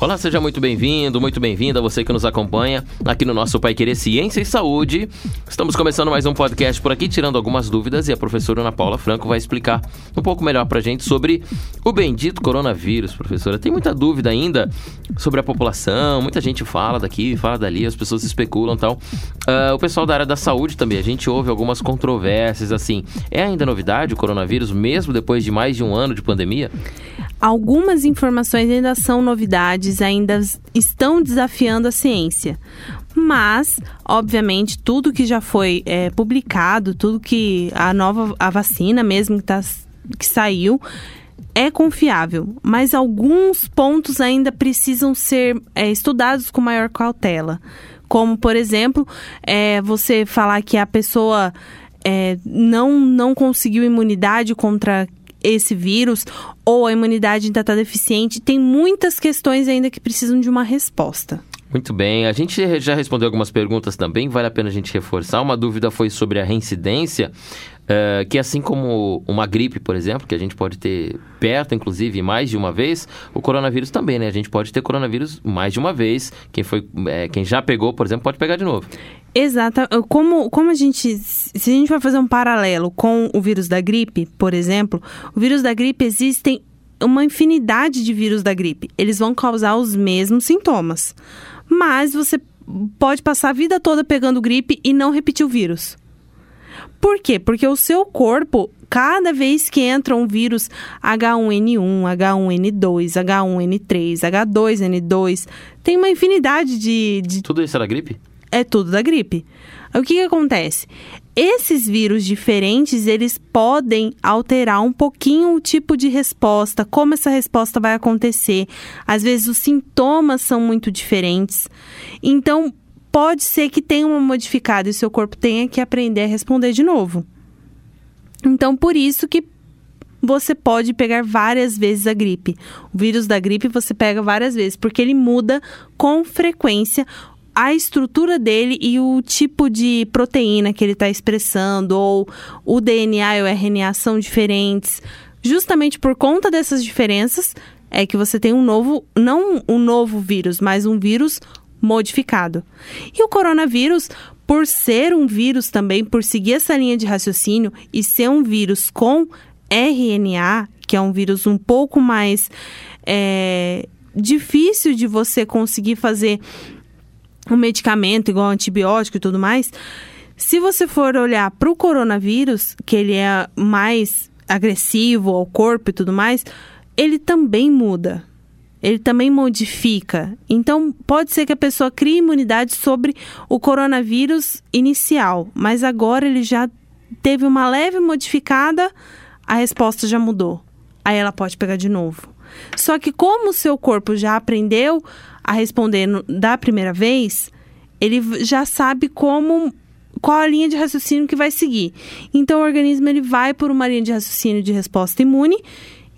Olá, seja muito bem-vindo, muito bem-vinda você que nos acompanha aqui no nosso Pai Querer Ciência e Saúde. Estamos começando mais um podcast por aqui, tirando algumas dúvidas e a professora Ana Paula Franco vai explicar um pouco melhor pra gente sobre o bendito coronavírus, professora. Tem muita dúvida ainda sobre a população, muita gente fala daqui, fala dali, as pessoas especulam e tal. Uh, o pessoal da área da saúde também, a gente ouve algumas controvérsias, assim. É ainda novidade o coronavírus, mesmo depois de mais de um ano de pandemia? Algumas informações ainda são novidades, ainda estão desafiando a ciência. Mas, obviamente, tudo que já foi é, publicado, tudo que a nova a vacina mesmo que, tá, que saiu, é confiável, mas alguns pontos ainda precisam ser é, estudados com maior cautela. Como, por exemplo, é, você falar que a pessoa é, não, não conseguiu imunidade contra esse vírus ou a imunidade ainda está deficiente. Tem muitas questões ainda que precisam de uma resposta. Muito bem, a gente já respondeu algumas perguntas também, vale a pena a gente reforçar. Uma dúvida foi sobre a reincidência, uh, que assim como uma gripe, por exemplo, que a gente pode ter perto, inclusive, mais de uma vez, o coronavírus também, né? A gente pode ter coronavírus mais de uma vez. Quem, foi, é, quem já pegou, por exemplo, pode pegar de novo. Exato. Como, como a gente. Se a gente vai fazer um paralelo com o vírus da gripe, por exemplo, o vírus da gripe existem uma infinidade de vírus da gripe. Eles vão causar os mesmos sintomas. Mas você pode passar a vida toda pegando gripe e não repetir o vírus. Por quê? Porque o seu corpo, cada vez que entra um vírus H1N1, H1N2, H1N3, H2N2, tem uma infinidade de. de... Tudo isso era gripe? É tudo da gripe. O que, que acontece? Esses vírus diferentes, eles podem alterar um pouquinho o tipo de resposta, como essa resposta vai acontecer. Às vezes os sintomas são muito diferentes. Então, pode ser que tenha uma modificada e seu corpo tenha que aprender a responder de novo. Então, por isso que você pode pegar várias vezes a gripe. O vírus da gripe você pega várias vezes, porque ele muda com frequência a estrutura dele e o tipo de proteína que ele está expressando, ou o DNA e o RNA são diferentes. Justamente por conta dessas diferenças, é que você tem um novo, não um novo vírus, mas um vírus modificado. E o coronavírus, por ser um vírus também, por seguir essa linha de raciocínio e ser um vírus com RNA, que é um vírus um pouco mais é, difícil de você conseguir fazer um medicamento igual antibiótico e tudo mais, se você for olhar para o coronavírus, que ele é mais agressivo ao corpo e tudo mais, ele também muda. Ele também modifica. Então, pode ser que a pessoa crie imunidade sobre o coronavírus inicial, mas agora ele já teve uma leve modificada, a resposta já mudou. Aí ela pode pegar de novo. Só que como o seu corpo já aprendeu a responder no, da primeira vez, ele já sabe como qual a linha de raciocínio que vai seguir. Então o organismo ele vai por uma linha de raciocínio de resposta imune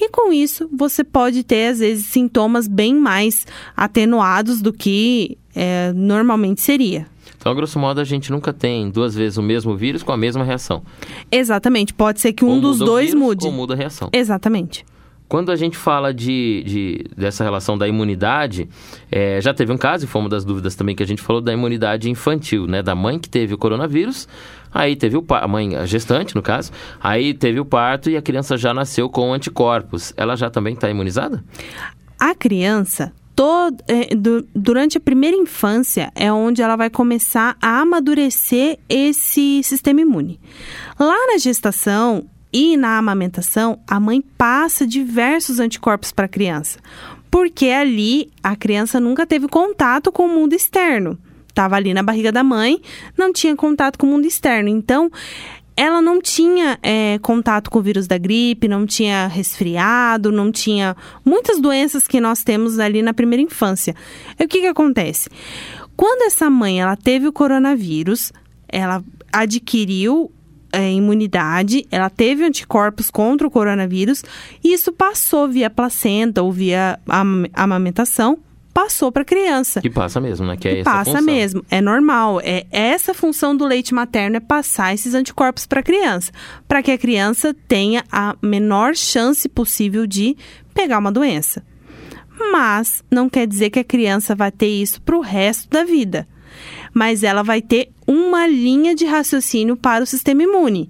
e com isso você pode ter às vezes sintomas bem mais atenuados do que é, normalmente seria. Então, grosso modo, a gente nunca tem duas vezes o mesmo vírus com a mesma reação. Exatamente. Pode ser que um ou dos dois vírus, mude. Ou muda a reação. Exatamente. Quando a gente fala de, de dessa relação da imunidade, é, já teve um caso, e foi uma das dúvidas também que a gente falou, da imunidade infantil, né? Da mãe que teve o coronavírus, aí teve o a mãe, a gestante, no caso, aí teve o parto e a criança já nasceu com anticorpos. Ela já também está imunizada? A criança Todo, é, durante a primeira infância é onde ela vai começar a amadurecer esse sistema imune. Lá na gestação, e na amamentação, a mãe passa diversos anticorpos para a criança, porque ali a criança nunca teve contato com o mundo externo. Estava ali na barriga da mãe, não tinha contato com o mundo externo. Então, ela não tinha é, contato com o vírus da gripe, não tinha resfriado, não tinha muitas doenças que nós temos ali na primeira infância. E o que, que acontece? Quando essa mãe ela teve o coronavírus, ela adquiriu é, imunidade, ela teve anticorpos contra o coronavírus e isso passou via placenta ou via am amamentação passou para a criança. Que passa mesmo, né? Que, é Que essa passa função. mesmo, é normal. É essa função do leite materno é passar esses anticorpos para a criança, para que a criança tenha a menor chance possível de pegar uma doença. Mas não quer dizer que a criança vai ter isso para o resto da vida. Mas ela vai ter uma linha de raciocínio para o sistema imune.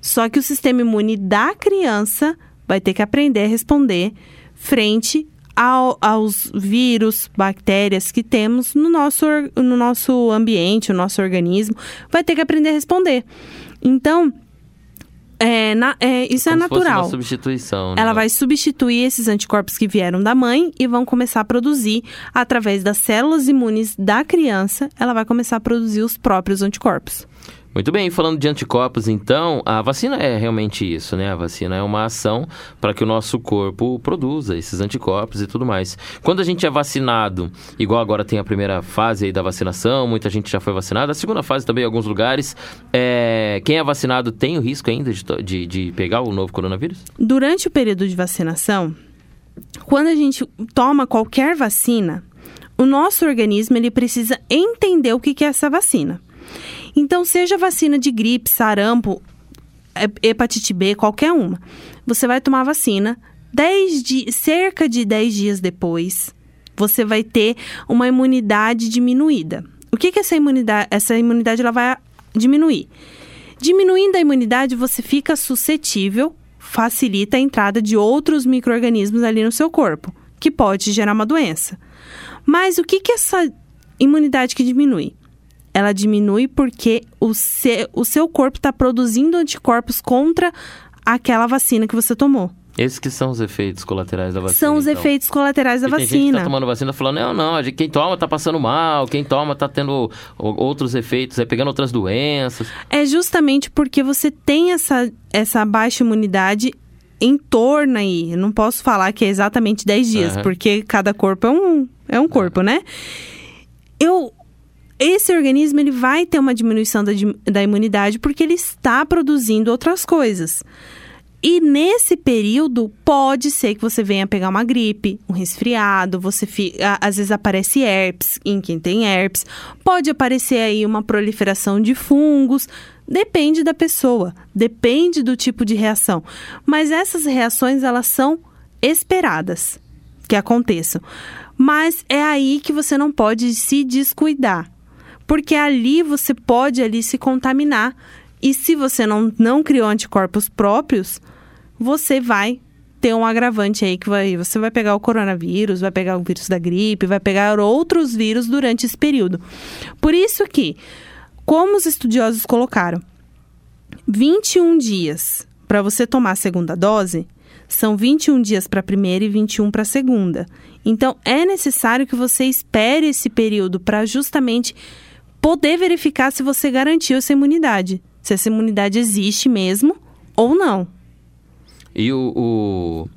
Só que o sistema imune da criança vai ter que aprender a responder frente ao- aos vírus, bactérias que temos no nosso, no nosso ambiente, no nosso organismo. Vai ter que aprender a responder. Então, é, na- é, isso é Como se fosse natural. uma substituição. né? Ela vai substituir esses anticorpos que vieram da mãe e vão começar a produzir, através das células imunes da criança, ela vai começar a produzir os próprios anticorpos. Muito bem, falando de anticorpos, então, a vacina é realmente isso, né? A vacina é uma ação para que o nosso corpo produza esses anticorpos e tudo mais. Quando a gente é vacinado, igual agora tem a primeira fase aí da vacinação, muita gente já foi vacinada, a segunda fase também em alguns lugares, é, quem é vacinado tem o risco ainda de, de, de pegar o novo coronavírus? Durante o período de vacinação, quando a gente toma qualquer vacina, o nosso organismo ele precisa entender o que é essa vacina. Então, seja vacina de gripe, sarampo, he- hepatite B, qualquer uma, você vai tomar vacina 10 di cerca de 10 dias depois, você vai ter uma imunidade diminuída. O que que essa imunidade, essa imunidade ela vai diminuir? Diminuindo a imunidade, você fica suscetível, facilita a entrada de outros micro-organismos ali no seu corpo, que pode gerar uma doença. Mas o que que essa imunidade que diminui? Ela diminui porque o, se, o seu corpo está produzindo anticorpos contra aquela vacina que você tomou. Esses que são os efeitos colaterais da vacina. São os então. efeitos colaterais da E Tem gente que vacina. tá tomando vacina falando, não, não, quem toma tá passando mal, quem toma tá tendo outros efeitos, é pegando outras doenças. É justamente porque você tem essa, essa baixa imunidade em torno aí. Eu não posso falar que é exatamente 10 dias, Aham. porque cada corpo é um, é um corpo, né? Eu, esse organismo ele vai ter uma diminuição da, da imunidade porque ele está produzindo outras coisas. E nesse período, pode ser que você venha pegar uma gripe, um resfriado, você fi- a- às vezes aparece herpes em quem tem herpes, pode aparecer aí uma proliferação de fungos, depende da pessoa, depende do tipo de reação. Mas essas reações, elas são esperadas que aconteçam. Mas é aí que você não pode se descuidar. Porque ali você pode ali se contaminar. E se você não, não criou anticorpos próprios, você vai ter um agravante aí que vai, você vai pegar o coronavírus, vai pegar o vírus da gripe, vai pegar outros vírus durante esse período. Por isso que, como os estudiosos colocaram, 21 dias para você tomar a segunda dose, são 21 dias para a primeira e 21 para a segunda. Então, é necessário que você espere esse período para justamente poder verificar se você garantiu essa imunidade. Se essa imunidade existe mesmo ou não. E o, o,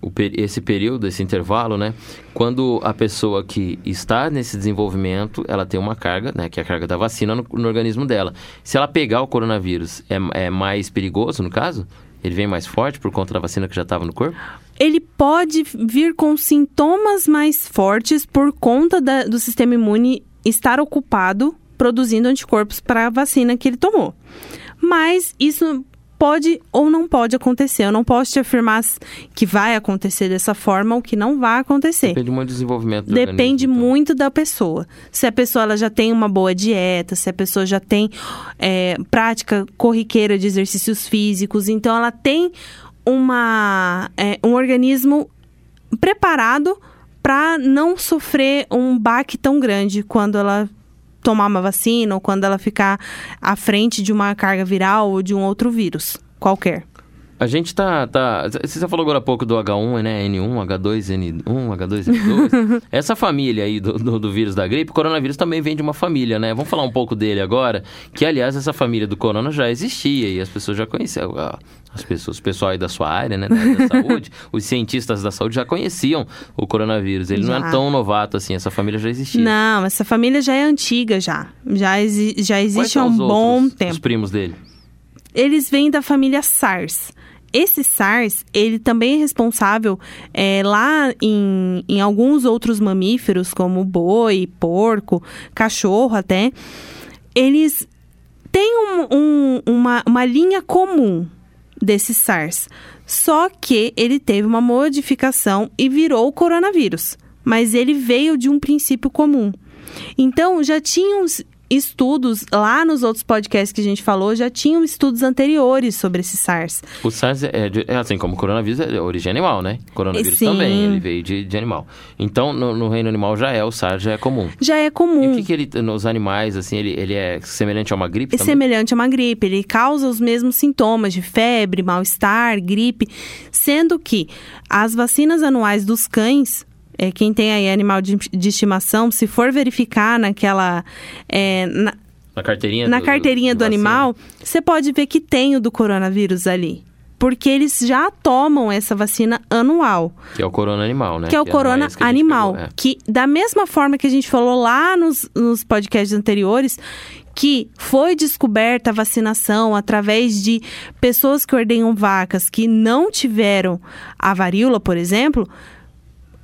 o esse período, esse intervalo, né? Quando a pessoa que está nesse desenvolvimento, ela tem uma carga, né? Que é a carga da vacina no, no organismo dela. Se ela pegar o coronavírus, é, é mais perigoso, no caso? Ele vem mais forte por conta da vacina que já estava no corpo? Ele pode vir com sintomas mais fortes por conta da- do sistema imune estar ocupado produzindo anticorpos para a vacina que ele tomou. Mas isso pode ou não pode acontecer. Eu não posso te afirmar que vai acontecer dessa forma ou que não vai acontecer. Depende muito do desenvolvimento do Depende organismo, então. muito da pessoa. Se a pessoa ela já tem uma boa dieta, se a pessoa já tem é, prática corriqueira de exercícios físicos, então ela tem uma, é, um organismo preparado para não sofrer um baque tão grande quando ela tomar uma vacina ou quando ela ficar à frente de uma carga viral ou de um outro vírus qualquer. A gente tá, tá. Você já falou agora há pouco do H1, né? N1, H2N1, H2N2. Essa família aí do, do, do vírus da gripe, o coronavírus também vem de uma família, né? Vamos falar um pouco dele agora. Que, aliás, essa família do corona já existia e as pessoas já conheciam. As pessoas, o pessoal aí da sua área, né? Da, da saúde, os cientistas da saúde já conheciam o coronavírus. Ele não Já. é tão novato assim, essa família já existia. Não, essa família já é antiga já. Já, exi já existe há um bom outros, tempo. Os primos dele. Eles vêm da família SARS. Esse SARS, ele também é responsável é, lá em, em alguns outros mamíferos, como boi, porco, cachorro até. Eles têm um, um, uma, uma linha comum desse SARS. Só que ele teve uma modificação e virou o coronavírus. Mas ele veio de um princípio comum. Então, já tinham estudos lá nos outros podcasts que a gente falou, já tinham estudos anteriores sobre esse SARS. O SARS é, de, é assim como o coronavírus é origem animal, né? O coronavírus Sim. também, ele veio de, de animal. Então, no, no reino animal já é, o SARS já é comum. Já é E comum. o que, que ele, nos animais, assim, ele, ele é semelhante a uma gripe É também? semelhante a uma gripe, ele causa os mesmos sintomas de febre, mal-estar, gripe, sendo que as vacinas anuais dos cães, é, quem tem aí animal de, de estimação, se for verificar naquela. é, na, Na carteirinha na do- carteirinha do, vacina? animal, você pode ver que tem o do coronavírus ali. Porque eles já tomam essa vacina anual. Que é o corona animal, né? que é o corona que a gente animal. pegou, é. Que, da mesma forma que a gente falou lá nos, nos podcasts anteriores, que foi descoberta a vacinação através de pessoas que ordenham vacas que não tiveram a varíola, por exemplo,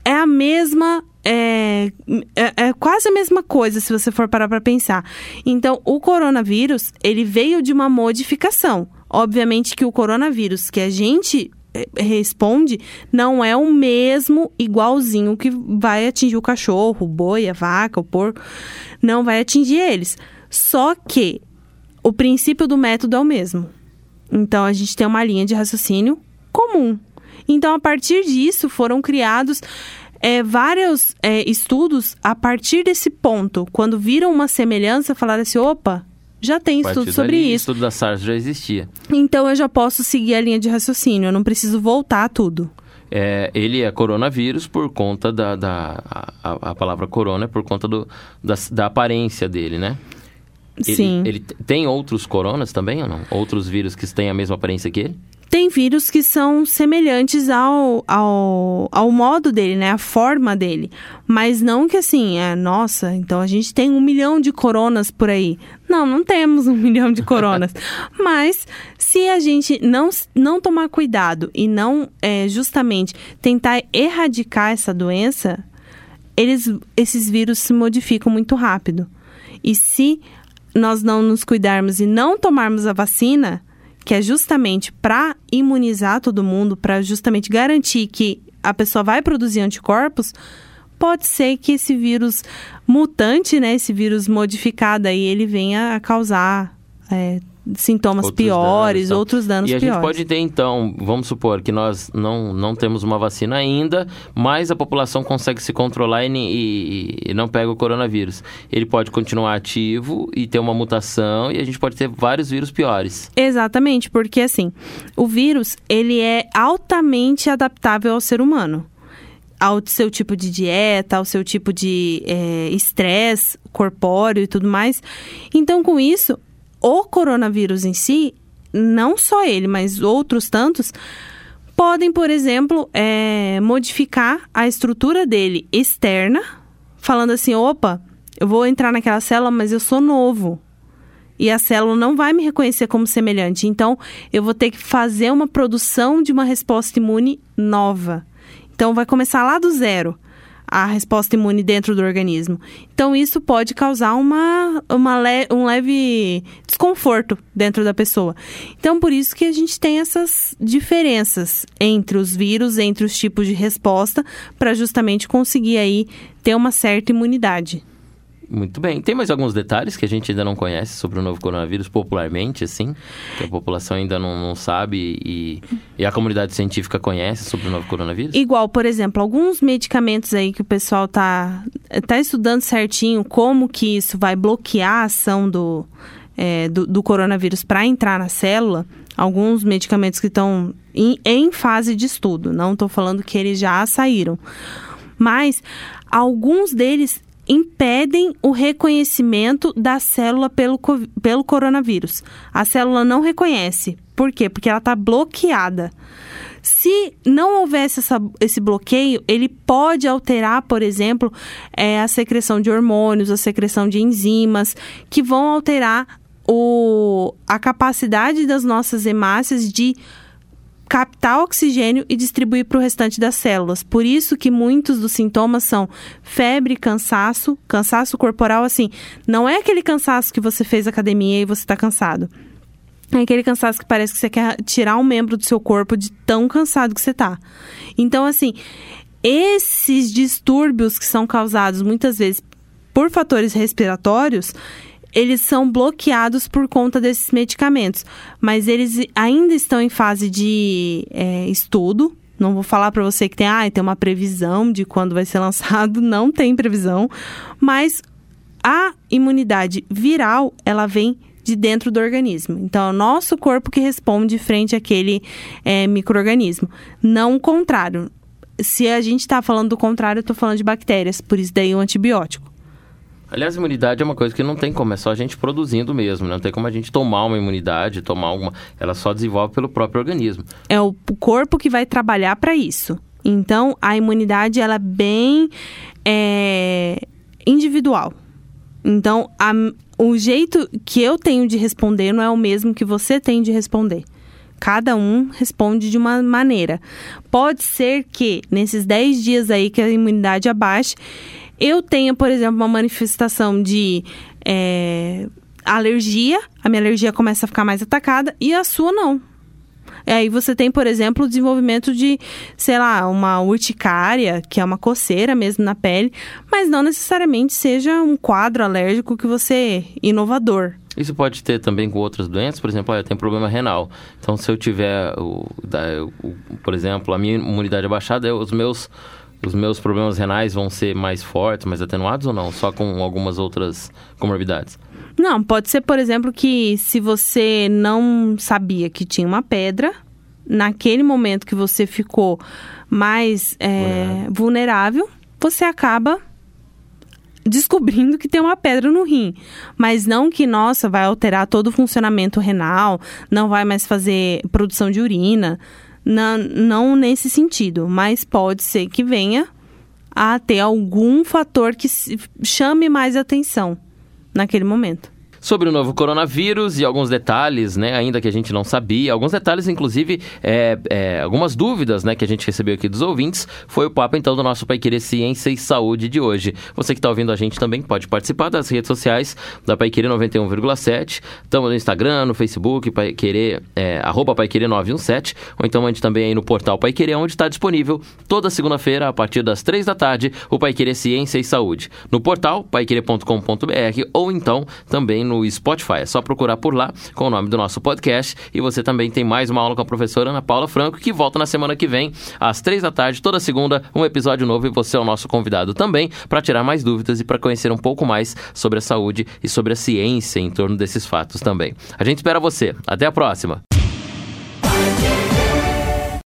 é a mesma. É, é, é quase a mesma coisa se você for parar para pensar. Então, o coronavírus, ele veio de uma modificação. Obviamente que o coronavírus que a gente eh, responde não é o mesmo igualzinho que vai atingir o cachorro, o boi, a vaca, o porco. Não vai atingir eles. Só que o princípio do método é o mesmo. Então a gente tem uma linha de raciocínio comum. Então, a partir disso, foram criados é, vários é, estudos a partir desse ponto. Quando viram uma semelhança, falaram assim: opa, já tem estudo sobre dali, O isso. estudo da SARS já existia. Então eu já posso seguir a linha de raciocínio, eu não preciso voltar a tudo. É, ele é coronavírus por conta da... da a, a palavra corona é por conta do, da, da aparência dele, né? Ele, Sim. Ele tem outros coronas também ou não? Outros vírus que têm a mesma aparência que ele? Tem vírus que são semelhantes ao, ao, ao modo dele, né? A forma dele. Mas não que assim, é, nossa, então a gente tem um milhão de coronas por aí. Não, não temos um milhão de coronas. Mas se a gente não, não tomar cuidado e não é, justamente tentar erradicar essa doença, eles, esses vírus se modificam muito rápido. E se nós não nos cuidarmos e não tomarmos a vacina, que é justamente para imunizar todo mundo, para justamente garantir que a pessoa vai produzir anticorpos, pode ser que esse vírus mutante, né, esse vírus modificado aí, ele venha a causar é, sintomas Outros piores, danos, então. outros danos e a piores. gente pode ter, então, vamos supor que nós não, não temos uma vacina ainda, mas a população consegue se controlar e, e- e não pega o coronavírus. Ele pode continuar ativo e ter uma mutação e a gente pode ter vários vírus piores. Exatamente, porque assim, o vírus, ele é altamente adaptável ao ser humano. Ao seu tipo de dieta, ao seu tipo de é, estresse corpóreo e tudo mais. Então, com isso, o coronavírus em si, não só ele, mas outros tantos, podem, por exemplo, é, modificar a estrutura dele externa, falando assim: opa, eu vou entrar naquela célula, mas eu sou novo e a célula não vai me reconhecer como semelhante. Então, eu vou ter que fazer uma produção de uma resposta imune nova. Então, vai começar lá do zero a resposta imune dentro do organismo. Então, isso pode causar uma, uma le- um leve desconforto dentro da pessoa. Então, por isso que a gente tem essas diferenças entre os vírus, entre os tipos de resposta, para justamente conseguir aí ter uma certa imunidade. Muito bem. Tem mais alguns detalhes que a gente ainda não conhece sobre o novo coronavírus, popularmente, assim, que a população ainda não, não sabe e, e a comunidade científica conhece sobre o novo coronavírus? Igual, por exemplo, alguns medicamentos aí que o pessoal tá, tá estudando certinho como que isso vai bloquear a ação do, é, do, do coronavírus para entrar na célula. Alguns medicamentos que estão em, em fase de estudo. Não estou falando que eles já saíram. Mas alguns deles impedem o reconhecimento da célula pelo, pelo coronavírus. A célula não reconhece. Por quê? Porque ela está bloqueada. Se não houvesse essa- esse bloqueio, ele pode alterar, por exemplo, eh, a secreção de hormônios, a secreção de enzimas, que vão alterar o- a capacidade das nossas hemácias de captar oxigênio e distribuir para o restante das células. Por isso que muitos dos sintomas são febre, cansaço, cansaço corporal, assim, não é aquele cansaço que você fez academia e você está cansado. É aquele cansaço que parece que você quer tirar um membro do seu corpo de tão cansado que você tá. Então, assim, esses distúrbios que são causados muitas vezes por fatores respiratórios, eles são bloqueados por conta desses medicamentos, mas eles ainda estão em fase de é, estudo. Não vou falar para você que tem, ah, tem uma previsão de quando vai ser lançado, não tem previsão, mas a imunidade viral, ela vem de dentro do organismo. Então, é o nosso corpo que responde frente àquele é, microorganismo, não o contrário. Se a gente está falando do contrário, eu estou falando de bactérias, por isso daí o antibiótico. Aliás, imunidade é uma coisa que não tem como, é só a gente produzindo mesmo, né? não tem como a gente tomar uma imunidade, tomar alguma. Ela só desenvolve pelo próprio organismo. É o corpo que vai trabalhar para isso. Então, a imunidade ela é bem é, individual. Então, a, o jeito que eu tenho de responder não é o mesmo que você tem de responder. Cada um responde de uma maneira. Pode ser que nesses 10 dias aí que a imunidade abaixe, eu tenha, por exemplo, uma manifestação de é, alergia, a minha alergia começa a ficar mais atacada e a sua não. E aí você tem, por exemplo, o desenvolvimento de, sei lá, uma urticária, que é uma coceira mesmo na pele, mas não necessariamente seja um quadro alérgico que você inovador. Isso pode ter também com outras doenças, por exemplo, eu tenho problema renal. Então, se eu tiver, o, o, por exemplo, a minha imunidade abaixada, os meus os meus problemas renais vão ser mais fortes, mais atenuados ou não? Só com algumas outras comorbidades? Não, pode ser, por exemplo, que se você não sabia que tinha uma pedra, naquele momento que você ficou mais é, vulnerável. vulnerável, você acaba descobrindo que tem uma pedra no rim. Mas não que, nossa, vai alterar todo o funcionamento renal, não vai mais fazer produção de urina na, não nesse sentido, mas pode ser que venha a ter algum fator que chame mais atenção naquele momento sobre o novo coronavírus e alguns detalhes, né, ainda que a gente não sabia, alguns detalhes, inclusive, é, é, algumas dúvidas, né, que a gente recebeu aqui dos ouvintes, foi o papo, então, do nosso Pai Querer Ciência e Saúde de hoje. Você que está ouvindo a gente também pode participar das redes sociais da Pai Querer 91,7, estamos no Instagram, no Facebook, Pai Querer, é, arroba Pai Querer 917, ou então gente também aí no portal Pai Querer, onde está disponível toda segunda-feira, a partir das três da tarde, o Pai Querer Ciência e Saúde. No portal, paiquerer.com.br, ou então também no Spotify. É só procurar por lá com o nome do nosso podcast. E você também tem mais uma aula com a professora Ana Paula Franco, que volta na semana que vem, às três da tarde, toda segunda, um episódio novo. E você é o nosso convidado também para tirar mais dúvidas e para conhecer um pouco mais sobre a saúde e sobre a ciência em torno desses fatos também. A gente espera você. Até a próxima.